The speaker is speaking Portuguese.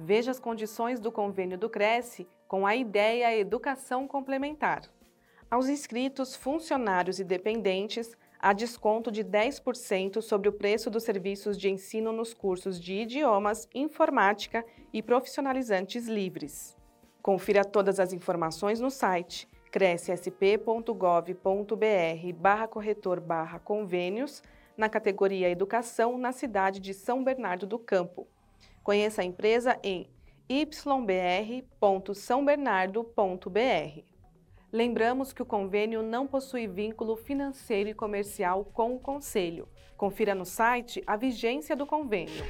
Veja as condições do convênio do Cresce com a ideia Educação Complementar. Aos inscritos, funcionários e dependentes, há desconto de 10% sobre o preço dos serviços de ensino nos cursos de idiomas, informática e profissionalizantes livres. Confira todas as informações no site crescsp.gov.br barra corretor barra convênios na categoria Educação na cidade de São Bernardo do Campo. Conheça a empresa em ymbr.sãobernardo.br. Lembramos que o convênio não possui vínculo financeiro e comercial com o Conselho. Confira no site a vigência do convênio.